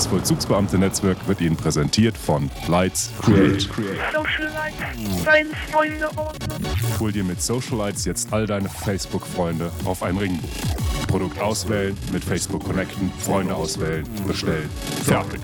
Das Vollzugsbeamte-Netzwerk wird Ihnen präsentiert von Lights Create. Hol dir mit Socialites jetzt all deine Facebook-Freunde auf ein Ringbuch. Produkt auswählen, mit Facebook connecten, Freunde auswählen, bestellen. Fertig.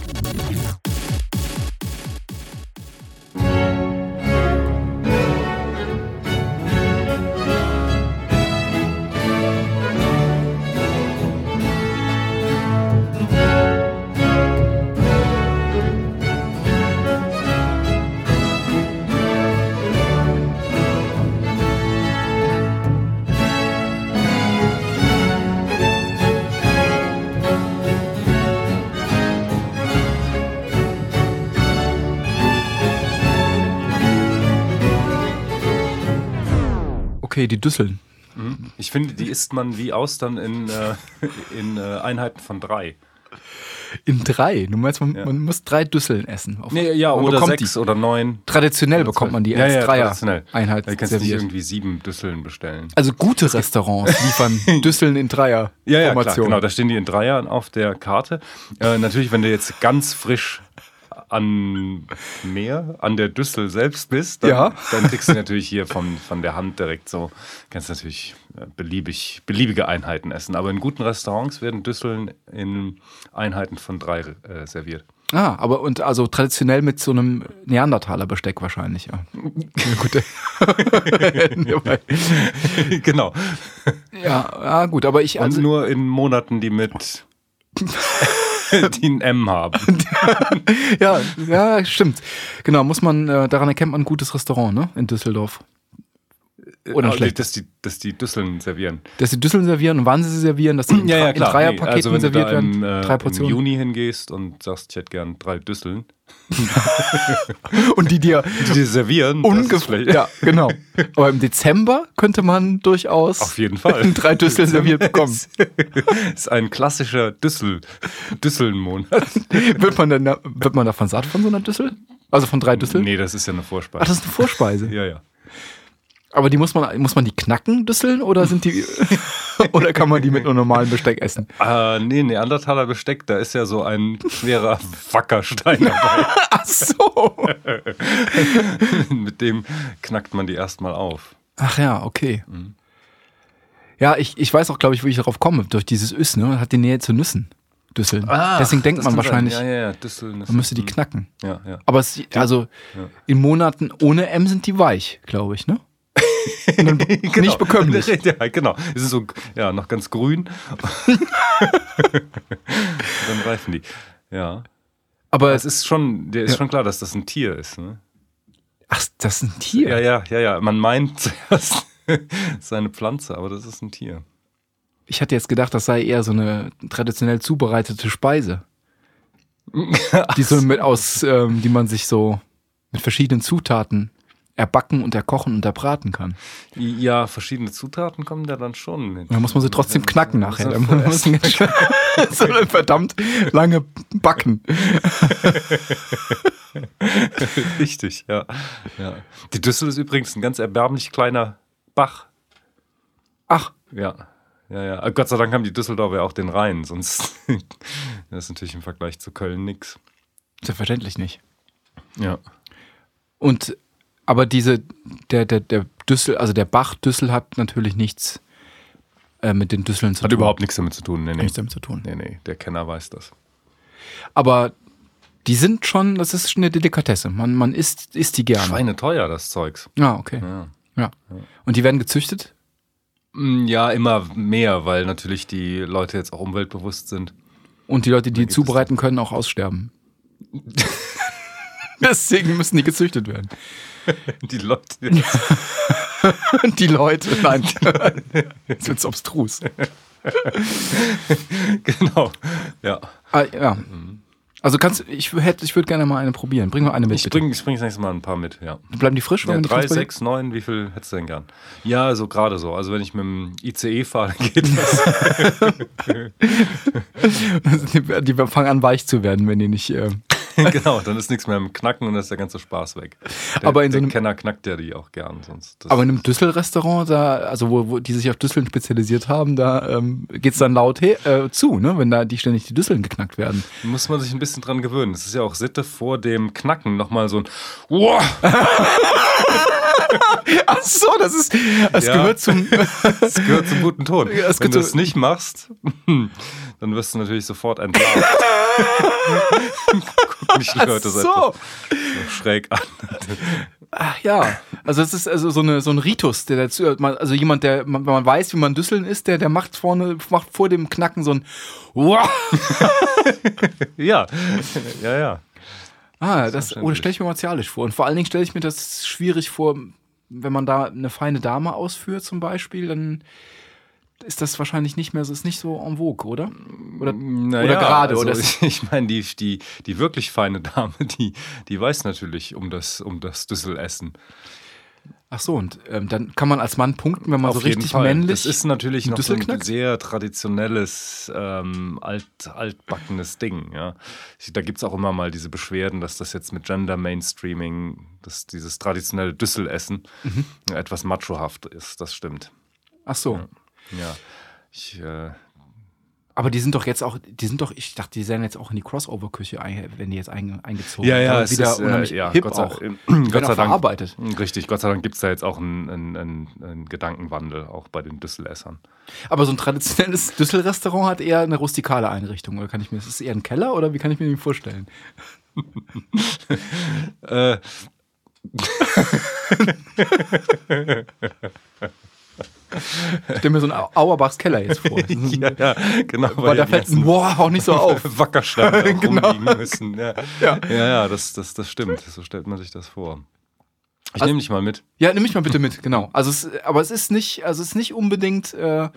Okay, die Düsseln. Ich finde, die isst man wie Austern in, äh, in äh, Einheiten von drei. In drei. Du meinst, man, Ja. man muss drei Düsseln essen. Auf- Nee, ja, oder sechs die. oder neun. Traditionell oder bekommt man die ja, als ja, Dreier traditionell. Einheit Da kannst du nicht serviert. irgendwie sieben Düsseln bestellen. Also gute Restaurants liefern Düsseln in Dreier. Ja, ja, klar, genau. Da stehen die in Dreiern auf der Karte. Äh, natürlich, wenn du jetzt ganz frisch an Meer, an der Düssel selbst bist, dann, Ja. dann kriegst du natürlich hier von, von der Hand direkt so, kannst natürlich äh, beliebig, beliebige Einheiten essen. Aber in guten Restaurants werden Düsseln in Einheiten von drei äh, serviert. Ah, aber und also traditionell mit so einem Neandertaler Besteck wahrscheinlich, ja. gut. genau. ja, ja, gut, aber ich Und also nur in Monaten, die mit die ein M haben. ja, ja, stimmt. Genau, muss man äh, daran erkennt man ein gutes Restaurant, ne, in Düsseldorf. Oder Also, schlecht. Dass die, dass die Düsseln servieren. Dass sie Düsseln servieren und wann sie sie servieren, dass sie in, Dre- in Dreierpaketen Nee, also wenn serviert du da werden, im, äh, drei im Portionen. Juni hingehst und sagst, ich hätte gern drei Düsseln, Und die dir die dir servieren, das ungefähr. Ja, genau. Aber im Dezember könnte man durchaus auf jeden Fall. drei Düsseln serviert bekommen. ist ein klassischer Düssel, Düsselnmonat. wird, man denn wird man davon satt von so einer Düssel? Also von drei Düsseln? Nee, das ist ja eine Vorspeise. Ach, das ist eine Vorspeise. ja, ja. Aber die muss man, muss man die knacken, Düsseln, oder sind die, oder kann man die mit nur normalem Besteck essen? Äh, nee, Neandertaler Besteck, da ist ja so ein schwerer Wackerstein dabei. Ach so. Mit dem knackt man die erstmal auf. Ach ja, okay. Mhm. Ja, ich, ich weiß auch, glaube ich, wie ich darauf komme. Durch dieses Üss, ne? Hat die Nähe zu Nüssen. Düsseln. Deswegen denkt Ah, man wahrscheinlich, Ja, ja, ja, Düsseln. man müsste die Mhm. knacken. Ja, ja. Aber es, also in Monaten ohne M sind die weich, glaube ich, ne? Dann Nicht bekömmlich. Ja, genau. Es ist so, ja, noch ganz grün. Dann reifen die. Ja. Aber Es ist schon, der ist Ja. schon klar, dass das ein Tier ist. Ne? ach, das ist ein Tier. Ja, ja, ja, ja. Man meint zuerst, es sei eine Pflanze, aber das ist ein Tier. Ich hatte jetzt gedacht, das sei eher so eine traditionell zubereitete Speise. die so mit aus, ähm, die man sich so mit verschiedenen Zutaten erbacken und erkochen und erbraten kann. Ja, verschiedene Zutaten kommen da dann schon mit. Dann muss man sie trotzdem knacken nachher. Ist muss man so eine verdammt lange backen. Richtig, ja. ja. Die Düssel ist übrigens ein ganz erbärmlich kleiner Bach. Ach, Ja. Ja, ja. Aber Gott sei Dank haben die Düsseldorfer ja auch den Rhein, sonst das ist natürlich im Vergleich zu Köln nix. selbstverständlich nicht. Ja. Und aber diese, der, der, der Düssel, also der Bach Düssel hat natürlich nichts äh, mit den Düsseln zu Hat tun. überhaupt nichts damit zu tun. Nee, nee. nichts damit zu tun. Nee, nee, der Kenner weiß das. Aber die sind schon, das ist schon eine Delikatesse. Man, man isst, isst die gerne. Schweine teuer, das Zeugs. Ja, okay. Ja. Ja. Und die werden gezüchtet? Mm, Ja, immer mehr, weil natürlich die Leute jetzt auch umweltbewusst sind. Und die Leute, die es zubereiten können, auch aussterben. Deswegen müssen die gezüchtet werden. Die Leute. Die Leute, nein. Jetzt wird's obstrus. genau. Ja. Ah, ja. Also kannst ich hätte, ich würde gerne mal eine probieren. Bring mal eine mit. Ich bitte. bringe ich bring das nächste Mal ein paar mit, ja. Bleiben die frisch? Ja, drei, sechs, neun, wie viel hättest du denn gern? Ja, so gerade so. Also wenn ich mit dem ICE fahre, dann geht das. die, die fangen an weich zu werden, wenn die nicht äh, genau, dann ist nichts mehr im Knacken und dann ist der ganze Spaß weg. Der, Aber in so einem- Kenner knackt ja die auch gern. Sonst Aber in einem Düssel-Restaurant, da, also wo, wo die sich auf Düsseln spezialisiert haben, da ähm, geht's dann laut he äh, zu, ne? wenn da die ständig die Düsseln geknackt werden. muss man sich ein bisschen dran gewöhnen. Es ist ja auch Sitte vor dem Knacken nochmal so ein Wow! Ach so, das ist, das Ja. gehört zum. Das gehört zum guten Ton. Ja, es Wenn du es nicht machst, dann wirst du natürlich sofort entlarvt. Gucken mich die Leute so so. schräg an. Ach ja, also es ist also so, eine, so ein Ritus, der dazu, also jemand, der, wenn man weiß, wie man Düsseln ist, der, der macht vorne, macht vor dem Knacken so ein Wow! Ja, ja, ja. Ah, das, das Selbstverständlich. stelle ich mir martialisch vor. Und vor allen Dingen stelle ich mir das schwierig vor, wenn man da eine feine Dame ausführt zum Beispiel, dann ist das wahrscheinlich nicht mehr so, ist nicht so en vogue, oder? Oder, Naja, oder gerade, also oder? Ich, ich meine, die, die, die wirklich feine Dame, die, die weiß natürlich um das, um das Düsselessen. Ach so, und ähm, dann kann man als Mann punkten, wenn man so Auf jeden richtig Fall. männlich. Das ist natürlich noch so ein sehr traditionelles, ähm, alt, altbackenes Ding. Ja. Da gibt es auch immer mal diese Beschwerden, dass das jetzt mit Gender Mainstreaming, dass dieses traditionelle Düsselessen Mhm. etwas machohaft ist. Das stimmt. Ach so. Ja. Ich, äh, Aber die sind doch jetzt auch, die sind doch, ich dachte, die werden jetzt auch in die Crossover-Küche, ein, wenn die jetzt einge, eingezogen. ja, ja, es wieder ist, äh, unheimlich ja, hip Gott sei, auch. äh, Gott sei Dank. verarbeitet. Richtig, Gott sei Dank gibt es da jetzt auch einen, einen, einen, einen Gedankenwandel, auch bei den Düsselessern. Aber so ein traditionelles Düssel-Restaurant hat eher eine rustikale Einrichtung, oder kann ich mir, ist es eher ein Keller oder wie kann ich mir den vorstellen? Äh, Ich stelle mir so einen Au- Auerbachs Keller jetzt vor. Ja, ja, genau. Weil da die fällt ein Boah auch nicht so auf. Wackersteine Genau. rumliegen müssen. Ja, Ja. ja, das, das, das stimmt. So stellt man sich das vor. Ich Also- nehme dich mal mit. Ja, nimm mich mal bitte mit, genau. Also es, aber es ist nicht, also es ist nicht unbedingt äh, äh,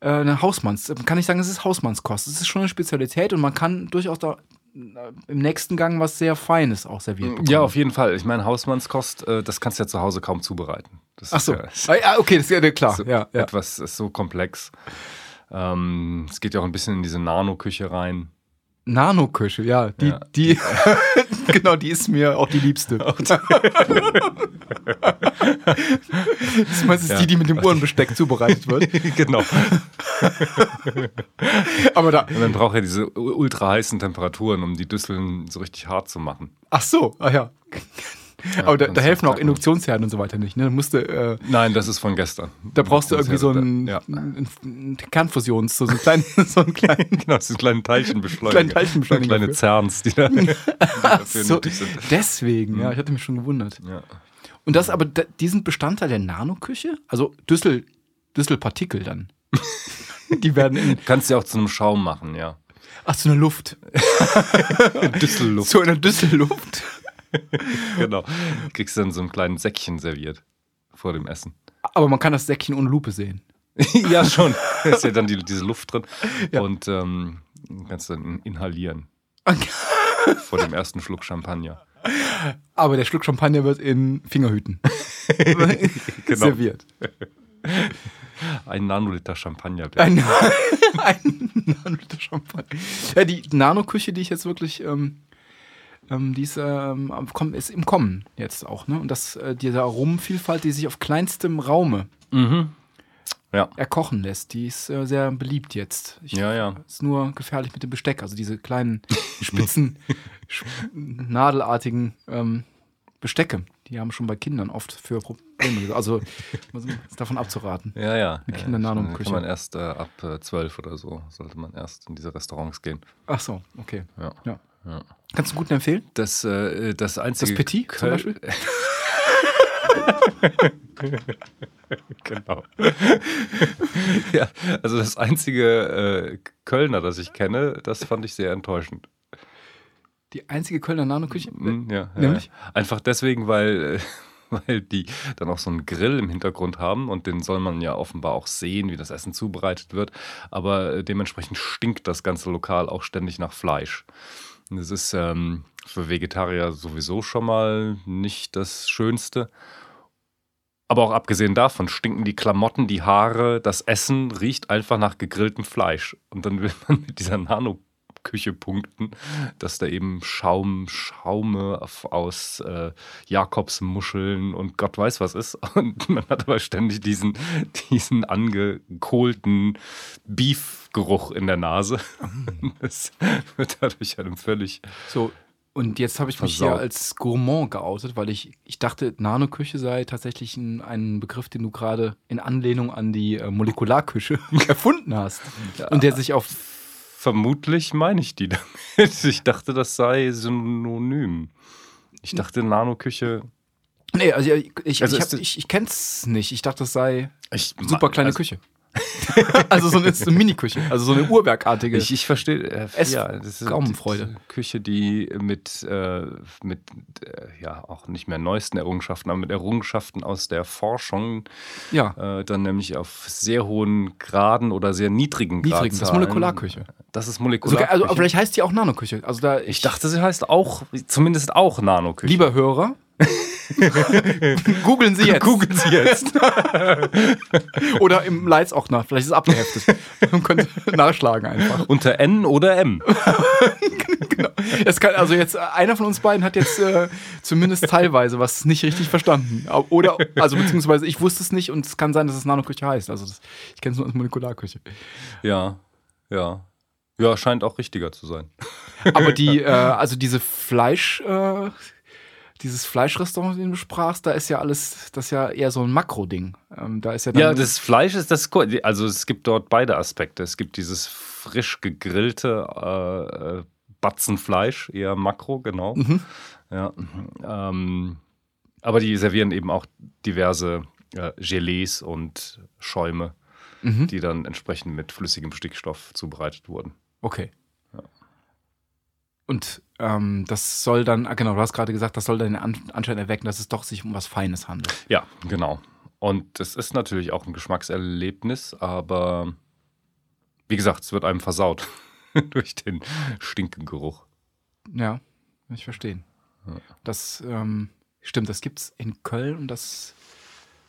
eine Hausmanns, kann ich sagen, es ist Hausmannskost. Es ist schon eine Spezialität und man kann durchaus da äh, im nächsten Gang was sehr Feines auch serviert bekommen. Ja, auf jeden Fall. Ich meine, Hausmannskost, äh, das kannst du ja zu Hause kaum zubereiten. Das Ach ist so. Ah, ja, okay, das ist ja klar. so ja, ja. etwas ist so komplex. Ähm, es geht ja auch ein bisschen in diese Nano-Küche rein. Nano-Küche, ja. Die, Ja. die, genau, die ist mir auch die liebste. das ist meistens Ja. die, die mit dem Uhrenbesteck zubereitet wird. genau. Aber da, Und dann braucht er diese ultra heißen Temperaturen, um die Düsseln so richtig hart zu machen. ach so, ah ja. Aber da, da helfen auch. Induktionsherden und so weiter nicht. Ne? Musste, äh, Nein, das ist von gestern. da brauchst du irgendwie so einen, Ja. einen, einen Kernfusions, so einen kleinen, so einen kleinen Genau, das sind kleine Teilchenbeschleuniger. Kleine Teilchenbeschleuniger Kleine dafür. Zerns, die, da, die dafür so, nötig sind. deswegen, ja, ich hatte mich schon gewundert. Ja. Und das aber, die sind Bestandteil der Nanoküche? Also Düssel, Düsselpartikel dann. die werden in, Kannst du ja auch zu einem Schaum machen, ja. ach, so eine Luft. Düsselluft, So eine Düsselluft. genau. Kriegst du dann so einen kleinen Säckchen serviert vor dem Essen. Aber man kann das Säckchen ohne Lupe sehen. ja, schon. Da ist ja dann die, diese Luft drin. Ja. Und ähm, kannst dann inhalieren vor dem ersten Schluck Champagner. Aber der Schluck Champagner wird in Fingerhüten Genau. serviert. Ein Nanoliter Champagner. bitte. Ein, ein Nanoliter Champagner. Ja, die Nanoküche, die ich jetzt wirklich, ähm, ähm, die ist, ähm, ist im Kommen jetzt auch, ne? Und das, äh, diese Aromenvielfalt, die sich auf kleinstem Raume Mhm. Ja. erkochen lässt, die ist äh, sehr beliebt jetzt. Ich, Ja, ja. Ist nur gefährlich mit dem Besteck, also diese kleinen spitzen, nadelartigen ähm, Bestecke, die haben schon bei Kindern oft für Probleme. Also ist davon abzuraten. Ja, ja. Mit ja, Kindernano-Küche. Kann man erst äh, ab äh, 12 oder so, sollte man erst in diese Restaurants gehen. Ach so, okay. Ja. Ja. Ja. Kannst du einen guten empfehlen? Das, äh, das einzige. Das Petit zum Köl- Beispiel? genau. ja, also das einzige äh, Kölner, das ich kenne, das fand ich sehr enttäuschend. Die einzige Kölner Nanoküche? Mhm, ja, ja, Nämlich? ja. Einfach deswegen, weil, äh, weil die dann auch so einen Grill im Hintergrund haben und den soll man ja offenbar auch sehen, wie das Essen zubereitet wird. Aber äh, dementsprechend stinkt das ganze Lokal auch ständig nach Fleisch. Das ist ähm, für Vegetarier sowieso schon mal nicht das Schönste. Aber auch abgesehen davon stinken die Klamotten, die Haare, das Essen riecht einfach nach gegrilltem Fleisch. Und dann will man mit dieser Nano Küche punkten, dass da eben Schaum, Schaume aus äh, Jakobsmuscheln und Gott weiß was ist. Und man hat aber ständig diesen, diesen angekohlten Beef-Geruch in der Nase. Das wird dadurch einem völlig. So, und jetzt habe ich mich hier Versaut. als Gourmand geoutet, weil ich, ich dachte, Nanoküche sei tatsächlich ein, ein Begriff, den du gerade in Anlehnung an die äh, Molekularküche erfunden hast. Und der sich auf. Vermutlich meine ich die damit. Ich dachte, das sei synonym. Ich dachte, Nanoküche. Nee, also ich, ich, Also ich, das- ich, ich kenne es nicht. Ich dachte, es sei Ich, super kleine also, Küche. also so eine, so eine Mini-Küche. Also so eine Uhrwerkartige. Ich, ich verstehe. Äh, Es- ja, das ist Gaumenfreude. die Küche, die mit, äh, mit äh, ja, auch nicht mehr neuesten Errungenschaften, aber mit Errungenschaften aus der Forschung ja, äh, dann nämlich auf sehr hohen Graden oder sehr niedrigen niedrigen. Das ist Molekularküche. Das ist Also, Molekularküche. also, aber vielleicht heißt die auch Nanoküche. Also da ich dachte, sie heißt auch, zumindest auch Nanoküche. Lieber Hörer, googeln Sie jetzt. Googeln Sie jetzt. Oder im Leits auch nach. Vielleicht ist es abgeheftet. Man könnte nachschlagen einfach. Unter N oder M. Es kann, also jetzt, einer von uns beiden hat jetzt äh, zumindest teilweise was nicht richtig verstanden. Oder, also beziehungsweise ich wusste es nicht und es kann sein, dass es Nanoküche heißt. Also das, ich kenne es nur als Molekularküche. Ja, ja. Ja, scheint auch richtiger zu sein. Aber die, äh, also diese Fleisch, äh, dieses Fleischrestaurant, den du sprachst, da ist ja alles, das ist ja eher so ein Makro-Ding. Ähm, da ist ja. Ja, das Fleisch ist das. Also es gibt dort beide Aspekte. Es gibt dieses frisch gegrillte äh, äh, Batzenfleisch, eher Makro, genau. Mhm. Ja. Ähm, aber die servieren eben auch diverse äh, Gelees und Schäume, Mhm. die dann entsprechend mit flüssigem Stickstoff zubereitet wurden. Okay. Und ähm, das soll dann, ah, genau, du hast gerade gesagt, das soll dann den An Anschein erwecken, dass es doch sich um was Feines handelt. Ja, genau. Und es ist natürlich auch ein Geschmackserlebnis, aber wie gesagt, es wird einem versaut durch den Stinkegeruch. Ja, ich verstehen. Das ähm, stimmt, das gibt's in Köln und das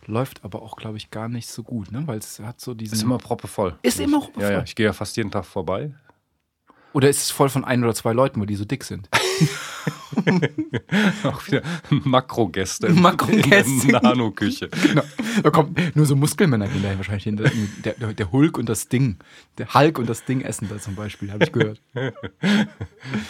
läuft aber auch, glaube ich, gar nicht so gut, ne? Weil es hat so diesen. Ist immer proppevoll. Ist immer Ja, proppevoll. ja, ich gehe ja fast jeden Tag vorbei. Oder ist es voll von ein oder zwei Leuten, weil die so dick sind? Auch wieder Makrogäste. Makrogäste. In der Nanoküche. genau. Da kommen nur so Muskelmänner gehen dahin wahrscheinlich hin. Der, der, der Hulk und das Ding. Der Hulk und das Ding essen da zum Beispiel, habe ich gehört.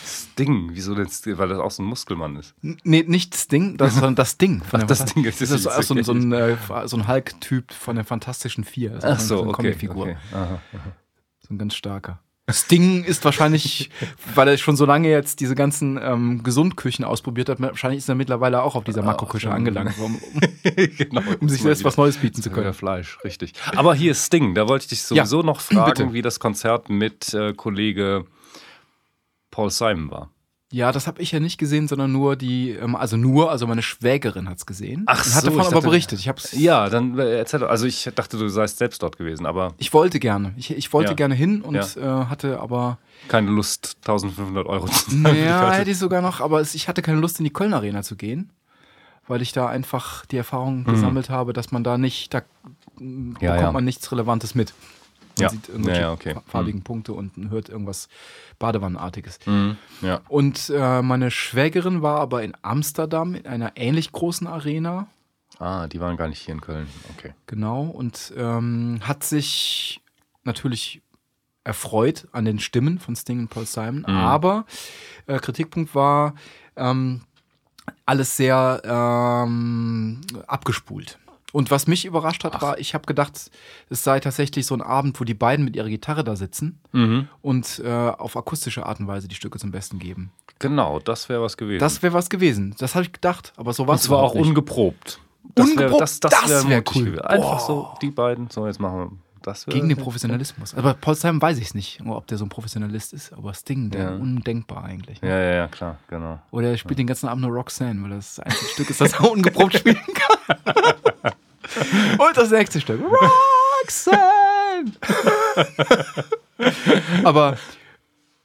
Sting, wieso denn Sting? Weil das auch so ein Muskelmann ist. Nee, nicht das Ding, das, sondern das Ding. Ach, das Ding ist- das ist so, ist so, ein- so, ein, äh, so ein Hulk-Typ von der Fantastischen Vier. Ist Ach so, so, eine okay. Comicfigur. okay. Aha. So ein ganz starker. Sting ist wahrscheinlich, weil er schon so lange jetzt diese ganzen ähm, Gesundküchen ausprobiert hat, wahrscheinlich ist er mittlerweile auch auf dieser Makroküche schon. angelangt, um, genau. um sich selbst was Neues bieten zu können. Fleisch, richtig. Aber hier ist Sting, da wollte ich dich sowieso noch fragen, bitte. wie das Konzert mit äh, Kollege Paul Simon war. Ja, das habe ich ja nicht gesehen, sondern nur die, ähm, also nur, also meine Schwägerin hat es gesehen. Ach und hat so, davon ich aber dachte- berichtet. Ich hab's, Ja, dann äh, erzähl doch. Also ich dachte, du seist selbst dort gewesen, aber ich wollte gerne. Ich, ich wollte Ja. gerne hin und Ja. äh, hatte aber keine Lust, 1500 Euro zu zahlen. für die Ja, Karte. hätte ich sogar noch, aber ich hatte keine Lust in die Köln Arena zu gehen, weil ich da einfach die Erfahrung gesammelt habe, dass man da nicht, da mm, Ja, bekommt man nichts Relevantes mit. Man Ja. sieht irgendwelche Ja, okay. fa- farbigen Punkte und hört irgendwas Badewannenartiges. Mhm, ja. Und äh, meine Schwägerin war aber in Amsterdam in einer ähnlich großen Arena, Ah, die waren gar nicht hier in Köln. Okay. genau, und ähm, hat sich natürlich erfreut an den Stimmen von Sting und Paul Simon, Mhm. aber äh, Kritikpunkt war ähm, alles sehr ähm, abgespult. Und was mich überrascht hat, war, ich habe gedacht, es sei tatsächlich so ein Abend, wo die beiden mit ihrer Gitarre da sitzen Mhm. und äh, auf akustische Art und Weise die Stücke zum Besten geben. Genau, das wäre was gewesen. Das wäre was gewesen. Das habe ich gedacht, aber so war Und es zwar auch nicht. ungeprobt. Das wär- Ungeprobt? das das, Das wär wär cool. gewesen. Einfach Boah. so, die beiden. So, jetzt machen wir. Das wär- Gegen den Professionalismus. Aber Paul Simon weiß ich es nicht, ob der so ein Professionalist ist, aber Sting, der Ja. undenkbar eigentlich. ne? Ja, ja, ja, klar, genau. Oder er spielt den ganzen Abend nur Roxanne, weil das das einzige Stück ist, das er ungeprobt spielen kann. Und das nächste Stück. Roxanne! Aber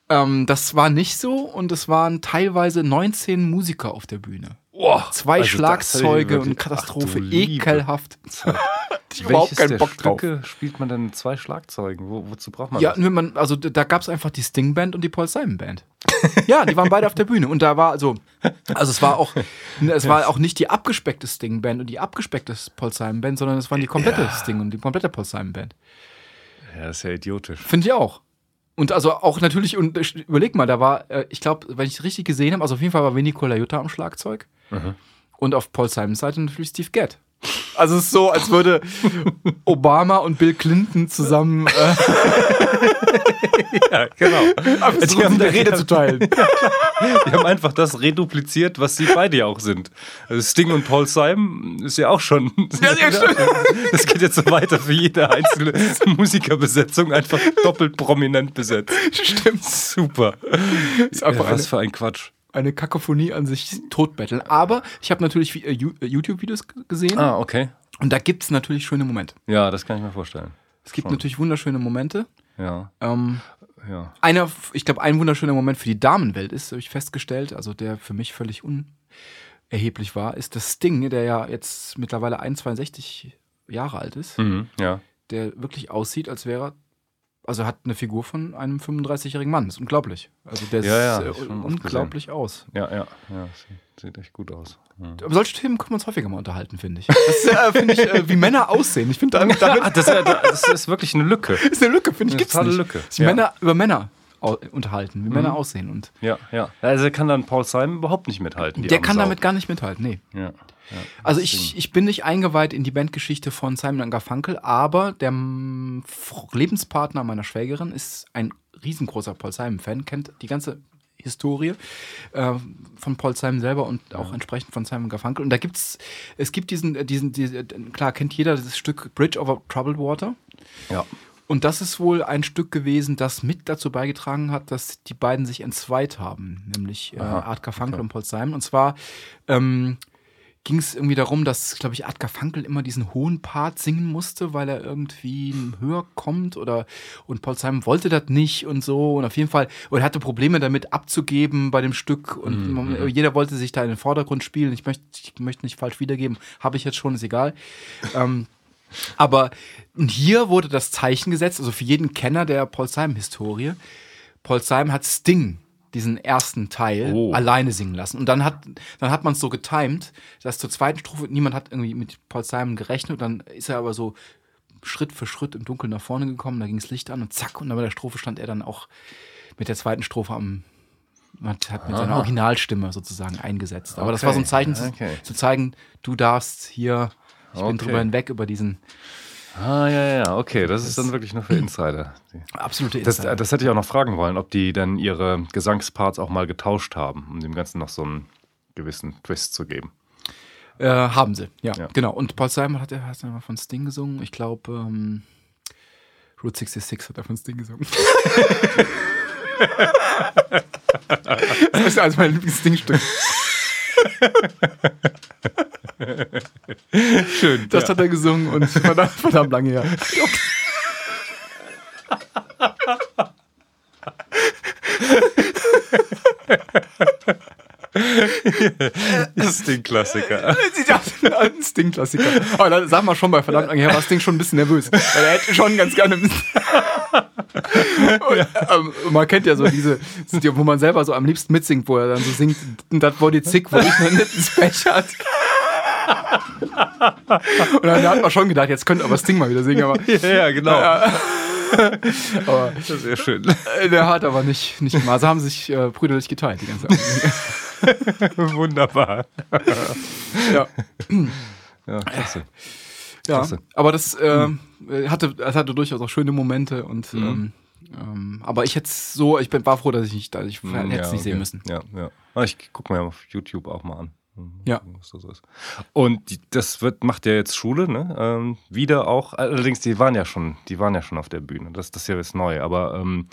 ähm, das war nicht so und es waren teilweise 19 Musiker auf der Bühne. Oh, Zwei also Schlagzeuge und Katastrophe, Ach, ekelhaft. Ich überhaupt keinen Bock drauf. Stücke spielt man denn mit zwei Schlagzeugen? Wo, wozu braucht man Ja, das? man, also da da gab's einfach die Sting Band und die Paul Simon Band. ja, die waren beide auf der Bühne und da war also, also es war auch, es war auch nicht die abgespeckte Sting Band und die abgespeckte Paul Simon Band, sondern es waren die komplette Sting und die komplette Paul Simon Band. Ja, das ist ja idiotisch. Finde ich auch. Und also auch natürlich, und überleg mal, da war, äh, ich glaube, wenn ich es richtig gesehen habe, also auf jeden Fall war Vinny Colaiuta am Schlagzeug. Und auf Paul Simons Seite natürlich Steve Gadd. Also es ist so, als würde Obama und Bill Clinton zusammen äh, Ja, genau. versuchen, haben eine Rede zu teilen. Die haben einfach das redupliziert, was sie beide ja auch sind. Also Sting und Paul Simon ist ja auch schon. Ja, ja, stimmt. Das geht jetzt so weiter für jede einzelne Musikerbesetzung einfach doppelt prominent besetzt. Stimmt. Super. Ist einfach Ja, was für ein Quatsch. Eine Kakophonie an sich totbetteln. Aber ich habe natürlich äh, äh, YouTube-Videos gesehen Ah, okay. und da gibt es natürlich schöne Momente. Ja, das kann ich mir vorstellen. Es gibt Schon. natürlich wunderschöne Momente. Ja, Ähm, ja. einer, ich glaube, ein wunderschöner Moment für die Damenwelt ist, habe ich festgestellt, also der für mich völlig unerheblich war, ist das Sting, der ja jetzt mittlerweile 1,62 Jahre alt ist, Mhm, ja. der wirklich aussieht, als wäre er, also hat eine Figur von einem 35-jährigen Mann. Das ist unglaublich. Also der Ja, ja, sieht äh, unglaublich aus. Ja, ja, ja. Sieht, echt gut aus. Ja. Aber solche Themen können wir uns häufiger mal unterhalten, finde ich. Das äh, finde ich, äh, wie Männer aussehen. Ich finde, Ah, das, ist- das ist wirklich eine Lücke. ist eine Lücke, finde ich, Eine gibt's nicht. Lücke. Männer über Männer unterhalten, wie Mhm. Männer aussehen. Und Ja, ja. Also kann dann Paul Simon überhaupt nicht mithalten. der kann Sau. damit gar nicht mithalten, nee. Ja, ja. Also ich, ich bin nicht eingeweiht in die Bandgeschichte von Simon Garfunkel, aber der Lebenspartner meiner Schwägerin ist ein riesengroßer Paul Simon-Fan, kennt die ganze Historie äh, von Paul Simon selber und auch entsprechend von Simon Garfunkel. Und da gibt's, es gibt diesen, äh, diesen, diese, klar kennt jeder das Stück Bridge over Troubled Water. ja. Und das ist wohl ein Stück gewesen, das mit dazu beigetragen hat, dass die beiden sich entzweit haben, nämlich äh, Art Garfunkel und Paul Simon. Und zwar ähm, ging es irgendwie darum, dass, glaube ich, Art Garfunkel immer diesen hohen Part singen musste, weil er irgendwie höher kommt oder und Paul Simon wollte das nicht und so und auf jeden Fall oder hatte Probleme damit abzugeben bei dem Stück und man, jeder wollte sich da in den Vordergrund spielen. Ich möchte, ich möchte nicht falsch wiedergeben, habe ich jetzt schon, ist egal. ähm, aber hier wurde das Zeichen gesetzt, also für jeden Kenner der Paul Simon-Historie. Paul Simon hat Sting, diesen ersten Teil, Oh. alleine singen lassen. Und dann hat, dann hat man es so getimed, dass zur zweiten Strophe niemand hat irgendwie mit Paul Simon gerechnet. Dann ist er aber so Schritt für Schritt im Dunkeln nach vorne gekommen, da ging das Licht an und zack, und dann bei der Strophe stand er dann auch mit der zweiten Strophe am hat, hat mit seiner. Originalstimme sozusagen eingesetzt. Aber das war so ein Okay, Zeichen zu, okay. zu zeigen, du darfst hier, ich bin Okay. drüber hinweg über diesen Ah, ja, ja, okay. Das ist dann wirklich nur für Insider. Absolute Das, Insider. das hätte ich auch noch fragen wollen, ob die dann ihre Gesangsparts auch mal getauscht haben, um dem Ganzen noch so einen gewissen Twist zu geben. Äh, haben sie, ja, Ja. genau. Und Paul Simon hat, er hat er mal von Sting gesungen. Ich glaube, ähm, Route 66 hat er von Sting gesungen. das ist also mein Lieblings-Sting-Stück. Schön. Das hat er gesungen und verdammt, verdammt lange her. ist den Klassiker. Sieht aus wie ein Sting-Klassiker. Aber da sag mal schon bei verdammt lange her, war Sting schon ein bisschen nervös. Weil er hätte schon ganz gerne. und, ähm, man kennt ja so diese, die- wo man selber so am liebsten mitsingt, wo er dann so singt, das war die Zick, wo ich noch nicht ins Pech hat. Und dann hat man schon gedacht, jetzt könnte aber Sting mal wieder singen, aber, Ja, ja, genau. aber Das ist sehr schön. äh, der hat aber nicht, nicht mal. Sie haben sich äh, brüderlich geteilt, die ganze Zeit. Wunderbar. Ja. Ja, klasse. Ja, Klasse. aber das äh, hatte, das hatte durchaus auch schöne Momente und ähm, ähm, aber ich hätte so, ich bin, war froh, dass ich nicht, dass ich hätte es Hm, Ja, nicht sehen müssen. Ja, ja. Ah, Ich gucke mir auf YouTube auch mal an. Ja. Was das ist. Und die, das wird, macht ja jetzt Schule, ne? Ähm, wieder auch, allerdings, die waren ja schon, die waren ja schon auf der Bühne. Das, das hier ist neu. Aber ähm,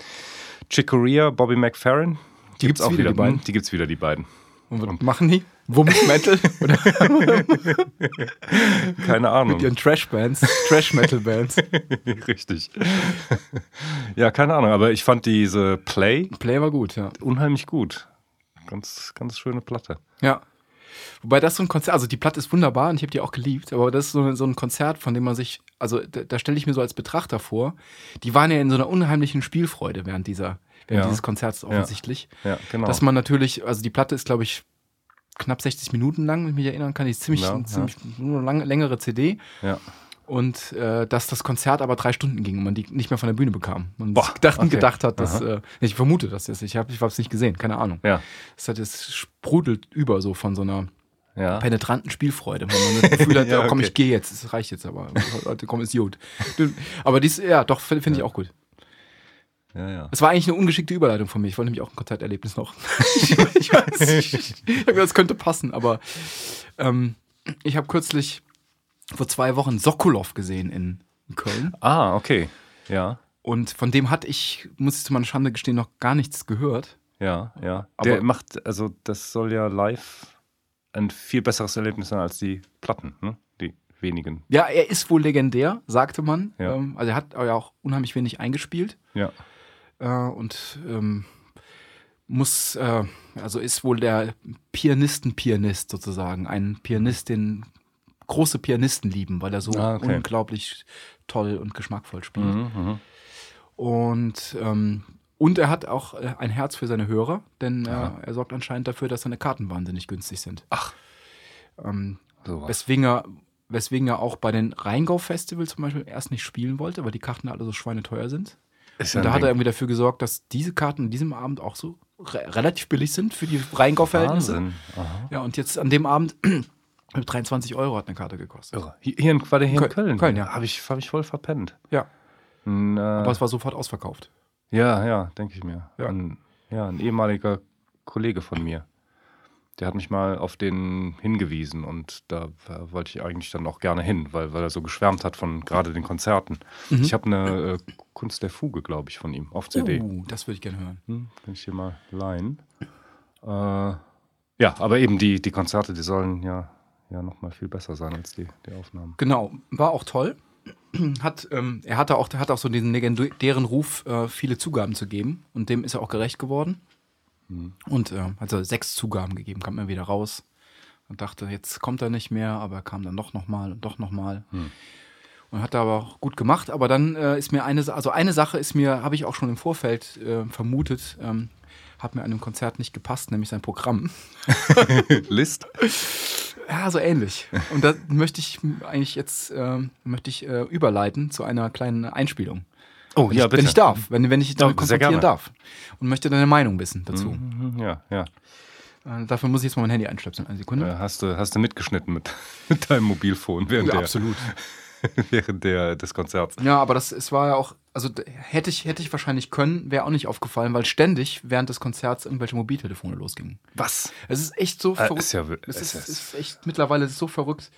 Chick Corea, Bobby McFerrin, Die gibt's wieder, die beiden? Die gibt's wieder, die beiden. Und machen die? Wumms Metal Keine Ahnung. mit ihren Trash-Bands, Trash-Metal-Bands. Richtig. ja, keine Ahnung, aber ich fand diese Play Play war gut, ja. unheimlich gut. Ganz, ganz schöne Platte. Ja. Wobei das so ein Konzert, also die Platte ist wunderbar und ich habe die auch geliebt, aber das ist so, so ein Konzert, von dem man sich, also da, da stelle ich mir so als Betrachter vor, die waren ja in so einer unheimlichen Spielfreude während dieser, während Ja. dieses Konzerts offensichtlich. Ja, genau. Dass man natürlich, also die Platte ist, glaube ich, knapp 60 Minuten lang, wenn ich mich erinnern kann, die ist ziemlich, Ja, ja. ziemlich nur lange, längere CD. ja. Und äh, dass das Konzert aber drei Stunden ging und man die nicht mehr von der Bühne bekam. Man Boah, gedacht, okay. gedacht hat, dass, äh, ich vermute das jetzt, ich habe ich es nicht gesehen, keine Ahnung. Ja. Es hat es sprudelt über so von so einer Ja. penetranten Spielfreude, wenn man das Gefühl hat, Ja, oh, komm, okay. ich gehe jetzt, es reicht jetzt aber. Leute, komm, ist gut. Aber dies, ja, doch, finde find ich auch gut. Ja, ja. Es war eigentlich eine ungeschickte Überleitung von mir. Ich wollte nämlich auch ein Konzerterlebnis noch. ich weiß, ich, das könnte passen, aber ähm, ich habe kürzlich vor zwei Wochen Sokolov gesehen in Köln. Ah, okay. Ja. Und von dem hatte ich, muss ich zu meiner Schande gestehen, noch gar nichts gehört. Ja, ja. Aber- Der macht, also das soll ja live ein viel besseres Erlebnis sein als die Platten, ne? Die wenigen. Ja, er ist wohl legendär, sagte man. Ja. Ähm, also er hat ja auch unheimlich wenig eingespielt. Ja. Äh, und ähm, muss, äh, also ist wohl der Pianisten-Pianist sozusagen. Ein Pianist, den große Pianisten lieben, weil er so Ah, okay. unglaublich toll und geschmackvoll spielt. Mhm, mhm. Und, ähm, und er hat auch äh, ein Herz für seine Hörer, denn äh, er sorgt anscheinend dafür, dass seine Karten wahnsinnig günstig sind. Ach. Ähm, Sowas. weswegen, er, weswegen er auch bei den Rheingau-Festival zum Beispiel erst nicht spielen wollte, weil die Karten alle so schweineteuer sind. Ist Und da hat er irgendwie dafür gesorgt, dass diese Karten an diesem Abend auch so re relativ billig sind für die Rheingau-Verhältnisse. Ja, und jetzt an dem Abend mit 23 Euro hat eine Karte gekostet. Irre. Hier, in, war der hier in Köln- Köln? Köln, ja. Habe ich, hab ich voll verpennt. Ja, Ein, äh, aber es war sofort ausverkauft. ja, ja, denke ich mir. Ja. Ein, ja, ein ehemaliger Kollege von mir. Der hat mich mal auf den hingewiesen und da wollte ich eigentlich dann auch gerne hin, weil, weil er so geschwärmt hat von gerade den Konzerten. Mhm. Ich habe eine äh, Kunst der Fuge, glaube ich, von ihm auf CD. Uh, das würde ich gerne hören. Hm, kann ich hier mal leihen. Äh, ja, aber eben die, die Konzerte, die sollen ja, ja nochmal viel besser sein als die, die Aufnahmen. Genau, war auch toll. Hat, ähm, er hatte auch, hat auch so diesen legendären Ruf, äh, viele Zugaben zu geben. Und dem ist er auch gerecht geworden. Und äh, hat so sechs Zugaben gegeben, kam er wieder raus und dachte, jetzt kommt er nicht mehr, aber er kam dann doch nochmal und doch nochmal. Und hat er aber auch gut gemacht. Aber dann äh, ist mir eine, also eine Sache ist mir, habe ich auch schon im Vorfeld äh, vermutet, ähm, hat mir an dem Konzert nicht gepasst, nämlich sein Programm. List? Ja, so ähnlich. Und da möchte ich eigentlich jetzt ähm, möchte ich äh, überleiten zu einer kleinen Einspielung. Oh, Wenn, ich, wenn ich darf, wenn, wenn ich Ja, damit konfrontieren darf. Und möchte deine Meinung wissen dazu. Mhm, Ja, ja. Äh, dafür muss ich jetzt mal mein Handy einstöpseln. Eine Sekunde. Äh, hast, du, hast du mitgeschnitten mit, mit deinem Mobilfon während, Ja, der, absolut. während der, des Konzerts? Ja, aber das es war ja auch, also hätte ich, hätte ich wahrscheinlich können, wäre auch nicht aufgefallen, weil ständig während des Konzerts irgendwelche Mobiltelefone losgingen. Was? Es ist echt so Äh, verrückt. ist ja es ist ist, ja- ist echt mittlerweile so verrückt.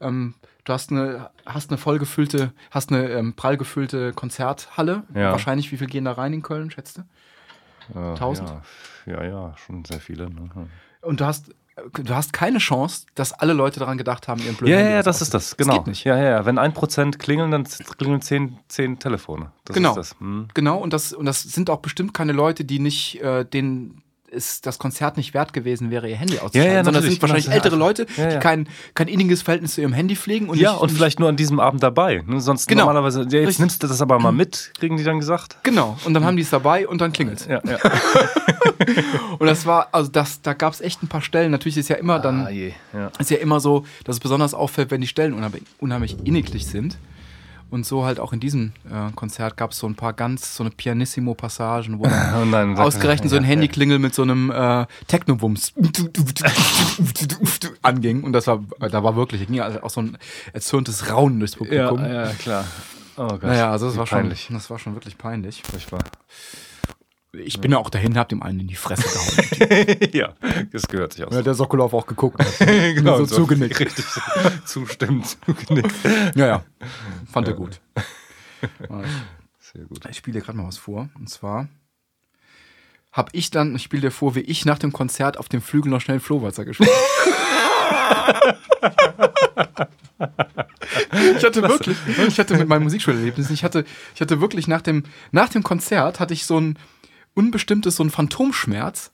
Ähm, du hast eine, hast eine vollgefüllte, hast eine ähm, prall gefüllte Konzerthalle. Ja. Wahrscheinlich, wie viel gehen da rein in Köln, schätzte? Äh, 1000? Ja, ja, ja, schon sehr viele. Ne? Und du hast, du hast keine Chance, dass alle Leute daran gedacht haben, ihren blöden Ja, Handy ja, das ist das, genau. geht nicht. Ja, ja, ja. Wenn ein Prozent klingeln, dann klingeln zehn, zehn Telefone. Das Genau. ist das. Hm. Genau, und das, und das sind auch bestimmt keine Leute, die nicht, äh, denen ist das Konzert nicht wert gewesen wäre, ihr Handy auszuschalten, Ja, ja, sondern das natürlich, sind wahrscheinlich ältere Leute, Ja, die kein, kein inniges Verhältnis zu ihrem Handy pflegen. Und Ja, nicht, und vielleicht nur an diesem Abend dabei. Ne? Sonst Genau. normalerweise, ja, jetzt Richtig. nimmst du das aber mal mit, kriegen die dann gesagt. Genau, und dann haben die es dabei und dann klingelt Ja, ja. Und das war, also das, da gab es echt ein paar Stellen. Natürlich ist ja immer dann, Ah, je. Ja. ist ja immer so, dass es besonders auffällt, wenn die Stellen unheimlich, unheimlich inniglich sind. Und so halt auch in diesem äh, Konzert gab es so ein paar ganz, so eine Pianissimo-Passagen, wo dann ausgerechnet er, so ein ja, Handyklingel mit so einem äh, Technobums anging. Und das war, da war wirklich, da ging ja auch so ein erzürntes Raunen durchs Ja, Publikum. ja, klar. Oh Gott. Naja, also das war, schon, das war schon wirklich peinlich. Furchtbar. Ich bin ja auch dahin, hab dem einen in die Fresse gehauen. ja, das gehört sich aus. ja, der Sokolov auch geguckt. Hat. genau, so zugenickt. Richtig zustimmt, zugenickt. Ja, ja. Fand er gut. Sehr gut. Ich spiele dir gerade mal was vor. Und zwar habe ich dann, ich spiele dir vor, wie ich nach dem Konzert auf dem Flügel noch schnell Flohwalzer gespielt Ich hatte wirklich, ich hatte mit meinem Musikschulerlebnis, ich hatte, ich hatte wirklich nach dem, nach dem Konzert hatte ich so ein unbestimmtes, so ein Phantomschmerz,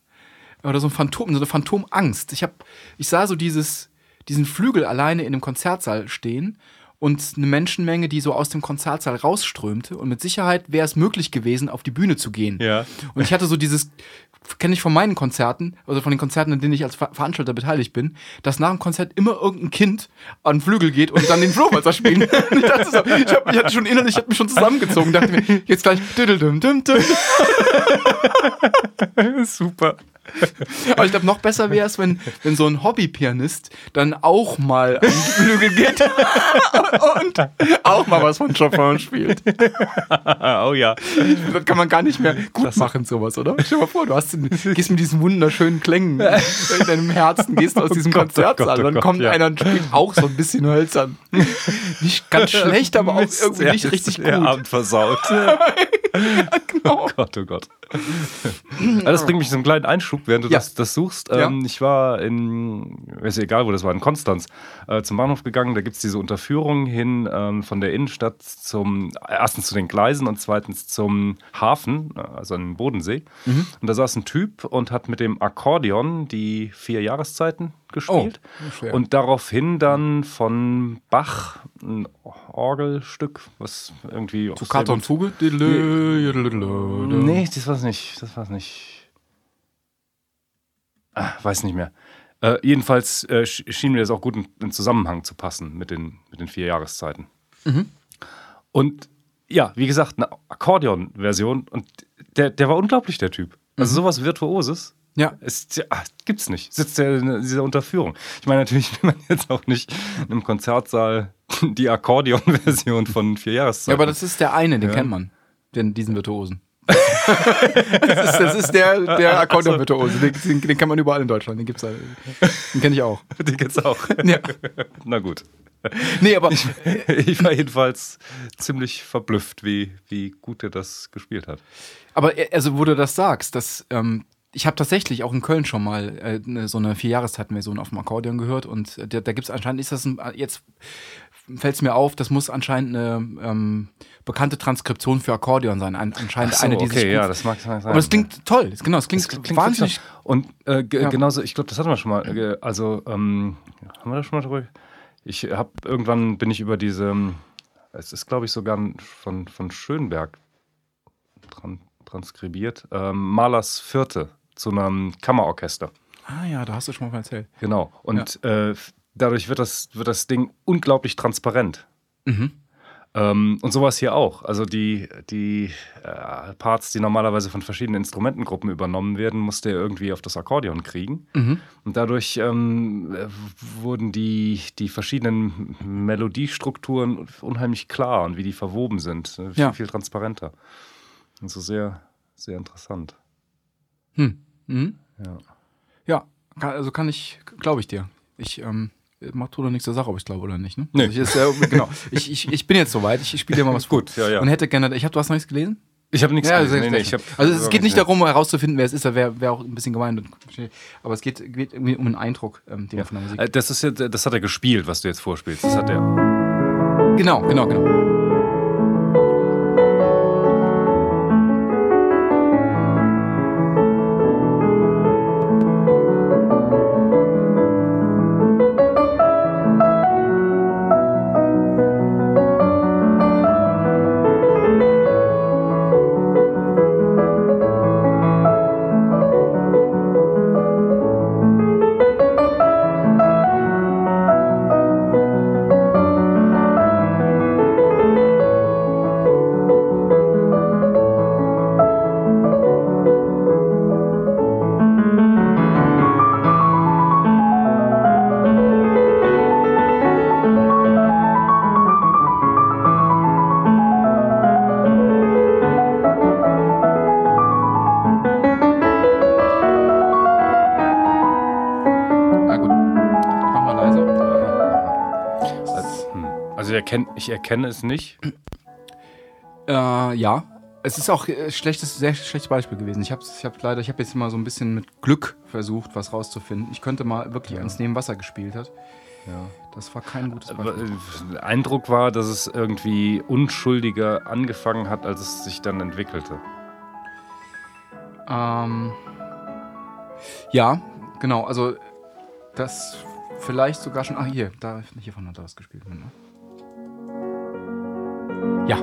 oder so ein Phantom, so eine Phantomangst. Ich hab, ich sah so dieses, diesen Flügel alleine in einem Konzertsaal stehen und eine Menschenmenge, die so aus dem Konzertsaal rausströmte. Und mit Sicherheit wäre es möglich gewesen, auf die Bühne zu gehen. Ja. Und ich hatte so dieses, kenne ich von meinen Konzerten, also von den Konzerten, in denen ich als Ver Veranstalter beteiligt bin, dass nach dem Konzert immer irgendein Kind an den Flügel geht und dann den Flohwalzer spielen. Ich dachte so, ich, hab, ich hatte schon innerlich, ich hab mich schon zusammengezogen, dachte mir, jetzt gleich. Super. Aber ich glaube, noch besser wäre es, wenn, wenn so ein Hobbypianist dann auch mal an die Flügel geht und auch mal was von Chopin spielt. oh ja. Das kann man gar nicht mehr gut machen, sowas, oder? Stell dir mal vor, du hast den, gehst mit diesen wunderschönen Klängen in deinem Herzen, gehst aus diesem Gott, oh Konzertsaal Gott, oh und dann Gott, kommt ja. einer und spielt auch so ein bisschen hölzern. Nicht ganz schlecht, aber auch Mist, irgendwie nicht richtig gut. der Abend versaut. Genau. Oh Gott, oh Gott. Das bringt mich zu einem kleinen Einschub, während du Ja. das, das suchst. Ja. Ähm, ich war in, ist ja egal, wo das war, in Konstanz, äh, zum Bahnhof gegangen. Da gibt es diese Unterführung hin ähm, von der Innenstadt zum, erstens zu den Gleisen und zweitens zum Hafen, äh, also an den Bodensee. Mhm. Und da saß ein Typ und hat mit dem Akkordeon die vier Jahreszeiten gespielt. Oh, und daraufhin dann von Bach ein Orgelstück, was irgendwie. Toccata und Fuge? Nee, das war's nicht. Das war's nicht. Ah, weiß nicht mehr. Äh, jedenfalls äh, sch- schien mir das auch gut in, in Zusammenhang zu passen mit den, mit den vier Jahreszeiten. Und ja, wie gesagt, eine Akkordeon-Version und der, der war unglaublich, der Typ. Also sowas Virtuoses. Ja. Ja, ah, gibt's nicht. Sitzt er in dieser Unterführung. Ich meine, natürlich will man jetzt auch nicht in einem Konzertsaal die Akkordeon-Version von vier Ja, Jahreszeiten. aber das ist der eine, den Ja. kennt man. Den, diesen Virtuosen. das, ist, das ist der, der Akkordeon-Virtuose. Den, den, den kennt man überall in Deutschland. Den gibt's da. Den kenne ich auch. Die gibt's auch. Ja. Na gut. Nee, aber Ich war jedenfalls ziemlich verblüfft, wie, wie gut er das gespielt hat. Aber also, wo du das sagst, dass ähm, ich habe tatsächlich auch in Köln schon mal äh, ne, so eine Vierjahreszeiten-Version auf dem Akkordeon gehört und äh, da, da gibt es anscheinend, ist das ein, jetzt fällt es mir auf, das muss anscheinend eine ähm, bekannte Transkription für Akkordeon sein. An, anscheinend so, eine, die sich okay, gut, ja, das mag sein. Aber das klingt toll, genau, das klingt, Das klingt wahnsinnig. Und äh, Ja. genauso, ich glaube, das hatten wir schon mal. Äh, also, ähm, haben wir das schon mal drüber? Ich habe irgendwann bin ich über diese, ähm, es ist glaube ich sogar von, von Schönberg tran, transkribiert, ähm, Malers Vierte zu einem Kammerorchester. Ah ja, da hast du schon mal erzählt. Genau. Und äh, dadurch wird das, wird das Ding unglaublich transparent. Mhm. Ähm, und sowas hier auch. Also die, die äh, Parts, die normalerweise von verschiedenen Instrumentengruppen übernommen werden, musste er irgendwie auf das Akkordeon kriegen. Mhm. Und dadurch ähm, äh, wurden die, die verschiedenen Melodiestrukturen unheimlich klar und wie die verwoben sind. Viel, Ja. viel transparenter. Und so sehr, sehr interessant. Hm. Mhm. Ja. Ja, kann, also kann ich, glaube ich dir. Ich ähm, macht oder nichts zur Sache, ob ich glaube oder nicht. Ne? Nee. Also ich, ist, äh, genau. ich, ich, ich bin jetzt soweit, ich, ich spiele dir mal was vor. Gut, ja, ja. Und hätte gerne, ich habe, du hast noch nichts gelesen? Ich habe nichts Ja, gelesen. Nee, nee, hab, also es geht nicht Ja. darum, herauszufinden, wer es ist, da wäre wär auch ein bisschen gemein. Aber es geht, geht irgendwie um einen Eindruck, ähm, den man von der Musik. Äh, Das, ist ja, das hat er gespielt, was du jetzt vorspielst. Das hat er. Genau, genau, genau. Ich erkenne, es nicht. Äh, ja. Es ist auch äh, schlechtes, sehr schlechtes Beispiel gewesen. Ich habe ich hab leider, ich habe jetzt mal so ein bisschen mit Glück versucht, was rauszufinden. Ich könnte mal wirklich ans Nebenwasser gespielt hat. Das war kein gutes Beispiel. äh, Eindruck war, dass es irgendwie unschuldiger angefangen hat, als es sich dann entwickelte. Ähm, Ja, genau. Also das vielleicht sogar schon. Ah, hier, da hiervon hat er was gespielt. Ne? Ja,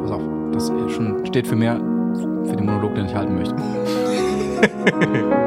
pass auf. Das schon steht für mehr für den Monolog, den ich halten möchte.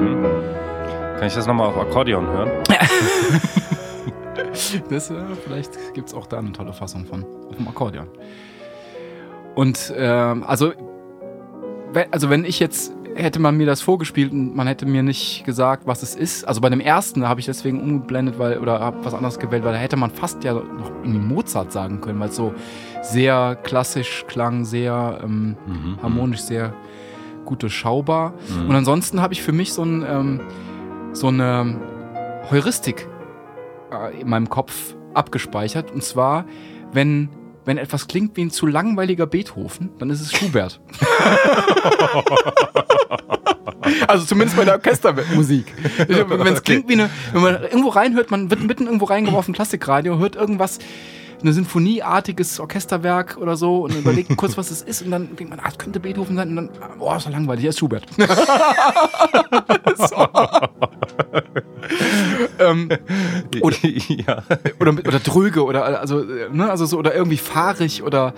Mhm. Kann ich das nochmal auf Akkordeon hören? Das, äh, vielleicht gibt es auch da eine tolle Fassung von auf dem Akkordeon. Und ähm, also, wenn, also wenn ich jetzt hätte man mir das vorgespielt und man hätte mir nicht gesagt, was es ist. Also bei dem ersten habe ich deswegen umgeblendet, weil oder habe was anderes gewählt, weil da hätte man fast ja noch irgendwie Mozart sagen können, weil es so sehr klassisch klang, sehr ähm, Mhm. harmonisch, sehr gut durchschaubar. Und ansonsten habe ich für mich so, ein, ähm, so eine Heuristik äh, in meinem Kopf abgespeichert. Und zwar, wenn, wenn etwas klingt wie ein zu langweiliger Beethoven, dann ist es Schubert. also zumindest bei der Orchestermusik. Wenn es klingt wie eine, wenn man irgendwo reinhört, man wird mitten irgendwo reingeworfen, Klassikradio, hört irgendwas, eine Sinfonieartiges Orchesterwerk oder so und überlegt kurz, was es ist und dann denkt man, ah, es könnte Beethoven sein und dann, ah, boah, ist doch langweilig, er ist Schubert. ähm, Oder- ja. oder, oder dröge oder also ne, also so oder irgendwie fahrig oder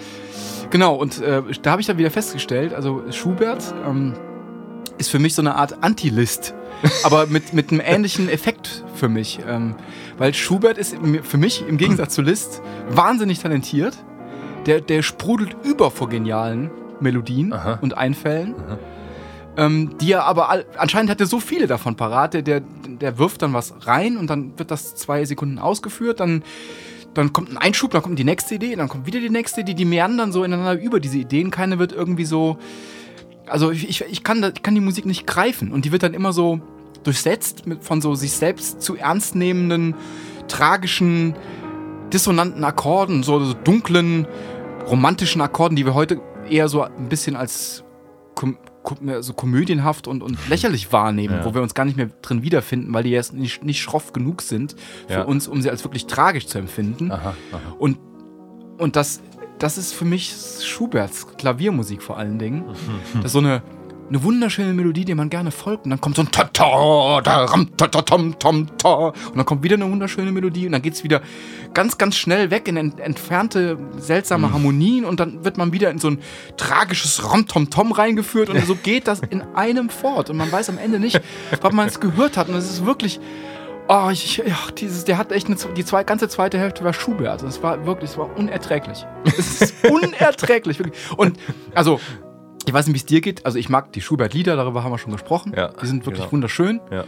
genau und äh, da habe ich dann wieder festgestellt also Schubert ähm, ist für mich so eine Art Anti-List aber mit mit einem ähnlichen Effekt für mich ähm, weil Schubert ist für mich im Gegensatz zu Liszt wahnsinnig talentiert der der sprudelt über vor genialen Melodien Aha. und Einfällen ähm, die er aber all, anscheinend hat er so viele davon parat. Der, der, der wirft dann was rein und dann wird das zwei Sekunden ausgeführt. Dann, dann kommt ein Einschub, dann kommt die nächste Idee, dann kommt wieder die nächste Idee. Die meandern so ineinander über diese Ideen. Keine wird irgendwie so. Also ich, ich, kann, ich kann die Musik nicht greifen und die wird dann immer so durchsetzt mit, von so sich selbst zu ernst nehmenden, tragischen, dissonanten Akkorden, so, so dunklen, romantischen Akkorden, die wir heute eher so ein bisschen als kom kom so komödienhaft und, und lächerlich wahrnehmen, Ja. wo wir uns gar nicht mehr drin wiederfinden, weil die jetzt nicht, nicht schroff genug sind für Ja. uns, um sie als wirklich tragisch zu empfinden. Aha, aha. Und, und das, das ist für mich Schuberts Klaviermusik vor allen Dingen. Das ist so eine, eine wunderschöne Melodie, der man gerne folgt. Und dann kommt so ein ta ta da ram ta ta tam tam ta und dann kommt wieder eine wunderschöne Melodie und dann geht es wieder ganz ganz schnell weg in ent entfernte seltsame Harmonien und dann wird man wieder in so ein tragisches ram tom tom reingeführt und so geht das in einem fort und man weiß am Ende nicht, ob man es gehört hat und es ist wirklich Oh, ich, ja, dieses, der hat echt eine, die zwei, ganze zweite Hälfte war Schubert. Das war wirklich, es war unerträglich. Es ist unerträglich, wirklich. Und also, ich weiß nicht, wie es dir geht. Also, ich mag die Schubert-Lieder, darüber haben wir schon gesprochen. Ja, die sind wirklich genau. wunderschön, Ja.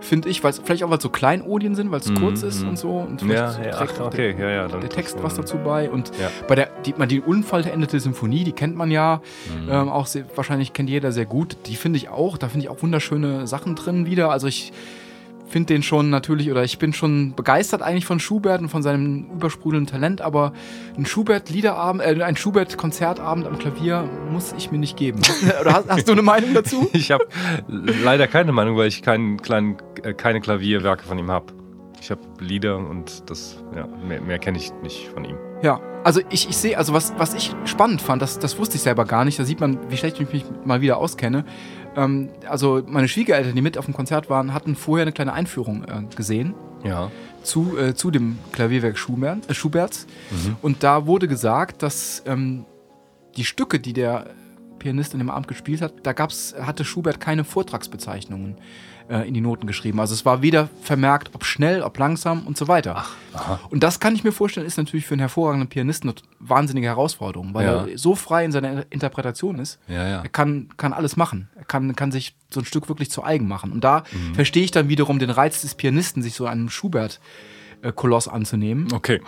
finde ich. Weil's, vielleicht auch, weil es so Kleinodien sind, weil es Mhm, kurz ist mhm. und so. Und Ja, vielleicht ja, ach, okay, ja, ja. der, der Text was ähm, dazu bei. Und bei der, die, man, die unvollendete Symphonie, die kennt man ja. Mhm. Ähm, auch sehr, wahrscheinlich kennt jeder sehr gut. Die finde ich auch, da finde ich auch wunderschöne Sachen drin wieder. Also ich finde den schon natürlich, oder ich bin schon begeistert eigentlich von Schubert und von seinem übersprudelnden Talent, aber ein Schubert-Liederabend, äh, ein Schubert-Konzertabend am Klavier muss ich mir nicht geben. oder hast, hast du eine Meinung dazu? Ich habe leider keine Meinung, weil ich keinen kleinen, äh, keine Klavierwerke von ihm habe. Ich habe Lieder und das, ja, mehr, mehr kenne ich nicht von ihm. Ja, also ich, ich sehe, also was, was ich spannend fand, das, das wusste ich selber gar nicht, da sieht man, wie schlecht ich mich mal wieder auskenne. Ähm, also meine Schwiegereltern, die mit auf dem Konzert waren, hatten vorher eine kleine Einführung äh, gesehen Ja. zu, äh, zu dem Klavierwerk Schubert, äh, Schuberts. Und da wurde gesagt, dass ähm, die Stücke, die der Pianist an dem Abend gespielt hat, da gab's, hatte Schubert keine Vortragsbezeichnungen äh, in die Noten geschrieben. Also es war weder vermerkt, ob schnell, ob langsam und so weiter. und das kann ich mir vorstellen, ist natürlich für einen hervorragenden Pianisten eine wahnsinnige Herausforderung, weil Ja. er so frei in seiner Interpretation ist. Ja, ja. Er kann, kann alles machen. Er kann, kann sich so ein Stück wirklich zu eigen machen. Und da verstehe ich dann wiederum den Reiz des Pianisten, sich so einem Schubert-Koloss anzunehmen. Okay.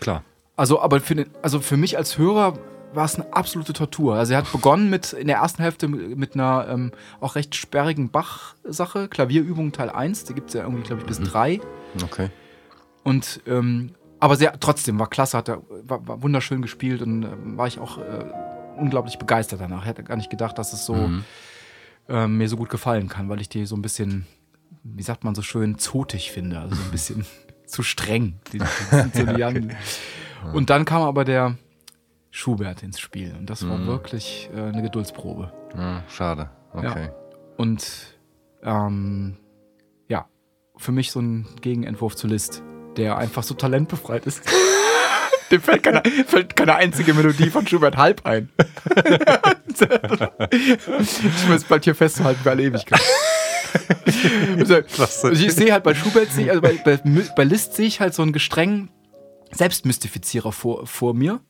Klar. Also, aber für, den, also für mich als Hörer war es eine absolute Tortur. Also er hat begonnen mit in der ersten Hälfte mit einer ähm, auch recht sperrigen Bach-Sache, Klavierübung Teil 1, die gibt es ja irgendwie, glaube ich, bis 3. Okay. Und ähm, aber sehr trotzdem war klasse, hat er war, war wunderschön gespielt und ähm, war ich auch äh, unglaublich begeistert danach. Ich hätte gar nicht gedacht, dass es so ähm, mir so gut gefallen kann, weil ich die so ein bisschen, wie sagt man so schön, zotig finde, also so ein bisschen zu streng. Die, die sind so die Jan- und dann kam aber der Schubert ins Spiel und das war wirklich äh, eine Geduldsprobe. Ah, schade. Okay. Und ähm, ja, für mich so ein Gegenentwurf zu Liszt, der einfach so talentbefreit ist. Dem fällt keine, fällt keine einzige Melodie von Schubert halb ein. ich muss bald hier festzuhalten für alle Ewigkeit. Also, also ich sehe halt bei Schubert, also bei, bei, bei Liszt sehe ich halt so einen gestrengen Selbstmystifizierer vor, vor mir.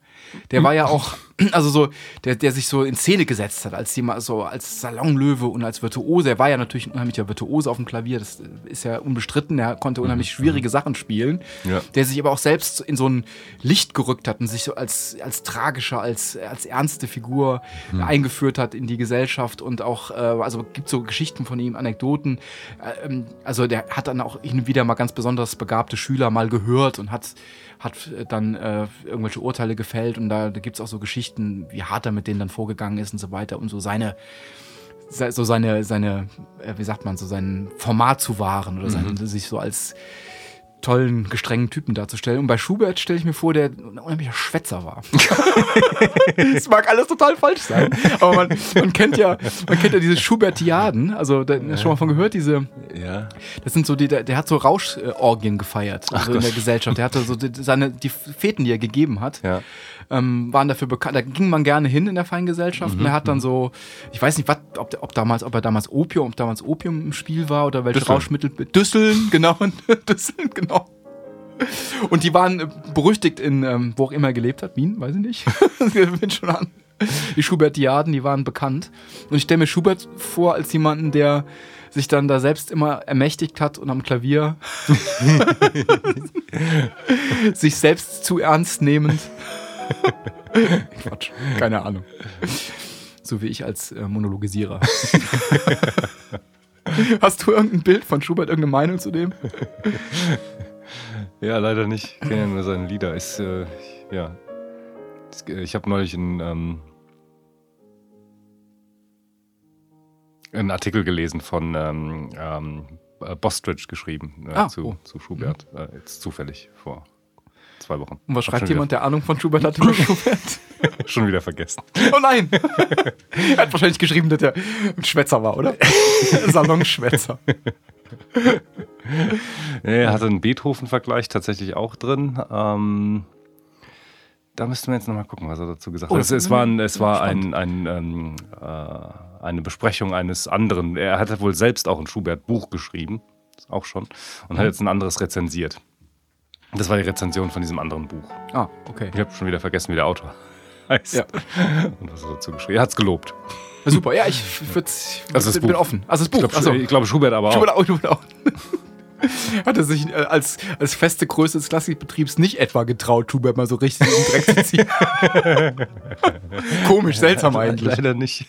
Der war ja auch, also so, der, der sich so in Szene gesetzt hat, als jemand, so als Salonlöwe und als Virtuose. Er war ja natürlich ein unheimlicher Virtuose auf dem Klavier, das ist ja unbestritten. Er konnte unheimlich schwierige Sachen spielen. Ja. Der sich aber auch selbst in so ein Licht gerückt hat und sich so als, als tragischer, als, als ernste Figur eingeführt hat in die Gesellschaft und auch, äh, also gibt so Geschichten von ihm, Anekdoten. Äh, ähm, also der hat dann auch hin und wieder mal ganz besonders begabte Schüler mal gehört und hat, hat äh, dann äh, irgendwelche Urteile gefällt und da, da gibt es auch so Geschichten, wie hart er mit denen dann vorgegangen ist und so weiter und so seine se- so seine, seine, äh, wie sagt man, so sein Format zu wahren oder sein, sich so als tollen, gestrengen Typen darzustellen. Und bei Schubert stelle ich mir vor, der ein unheimlicher Schwätzer war. das mag alles total falsch sein. Aber man, man kennt ja, man kennt ja diese Schubertiaden, also da, schon mal von gehört, diese, Ja. das sind so die, der, der hat so Rauschorgien gefeiert, also in der Gesellschaft. Der hatte so die, seine, die Feten, die er gegeben hat, Ja. Ähm, waren dafür bekannt. Da ging man gerne hin in der Feingesellschaft. Und er hat dann so, ich weiß nicht, was, ob, ob damals, ob er damals Opium, ob damals Opium im Spiel war oder welche Düsseln. Rauschmittel. Düsseln, genau. Düsseln, genau. Und die waren äh, berüchtigt in, ähm, wo auch immer er gelebt hat, Wien, weiß ich nicht. bin schon an. Die Schubertiaden, die waren bekannt. Und ich stelle mir Schubert vor als jemanden, der sich dann da selbst immer ermächtigt hat und am Klavier sich selbst zu ernst nehmend. Quatsch, keine Ahnung. So wie ich als äh, Monologisierer. Hast du irgendein Bild von Schubert, irgendeine Meinung zu dem? Ja, leider nicht. Ich kenne ja nur seine Lieder. Ist, äh, ich- ja. Ich habe neulich einen, ähm, einen Artikel gelesen von ähm, ähm, äh, Bostridge geschrieben äh, Ah, zu, oh. zu Schubert. Äh, jetzt zufällig vor zwei Wochen. Und was Hab schreibt jemand, der Ahnung von Schubert hat über Schubert? Schon wieder vergessen. Oh nein! er hat wahrscheinlich geschrieben, dass er ein Schwätzer war, oder? Salonschwätzer. Er hatte einen Beethoven-Vergleich tatsächlich auch drin. Ähm, da müssten wir jetzt nochmal gucken, was er dazu gesagt Oh, hat. Es, es war, ein, es war ein, ein, ähm, äh, eine Besprechung eines anderen. Er hatte wohl selbst auch ein Schubert-Buch geschrieben, auch schon, und Mhm. hat jetzt ein anderes rezensiert. Das war die Rezension von diesem anderen Buch. Ah, okay. Ich habe schon wieder vergessen, wie der Autor heißt. Ja. Und was er dazu geschrieben hat. Er es gelobt. Ja, super, ja, ich würd, Also das bin Buch. offen. Also das Ich Buch. glaube, Achso. ich glaube Schubert aber auch. Schubert auch, Schubert auch. Hat er sich äh, als, als feste Größe des Klassikbetriebs nicht etwa getraut, Schubert mal so richtig in den Dreck zu ziehen. Komisch, seltsam eigentlich. Leider nicht.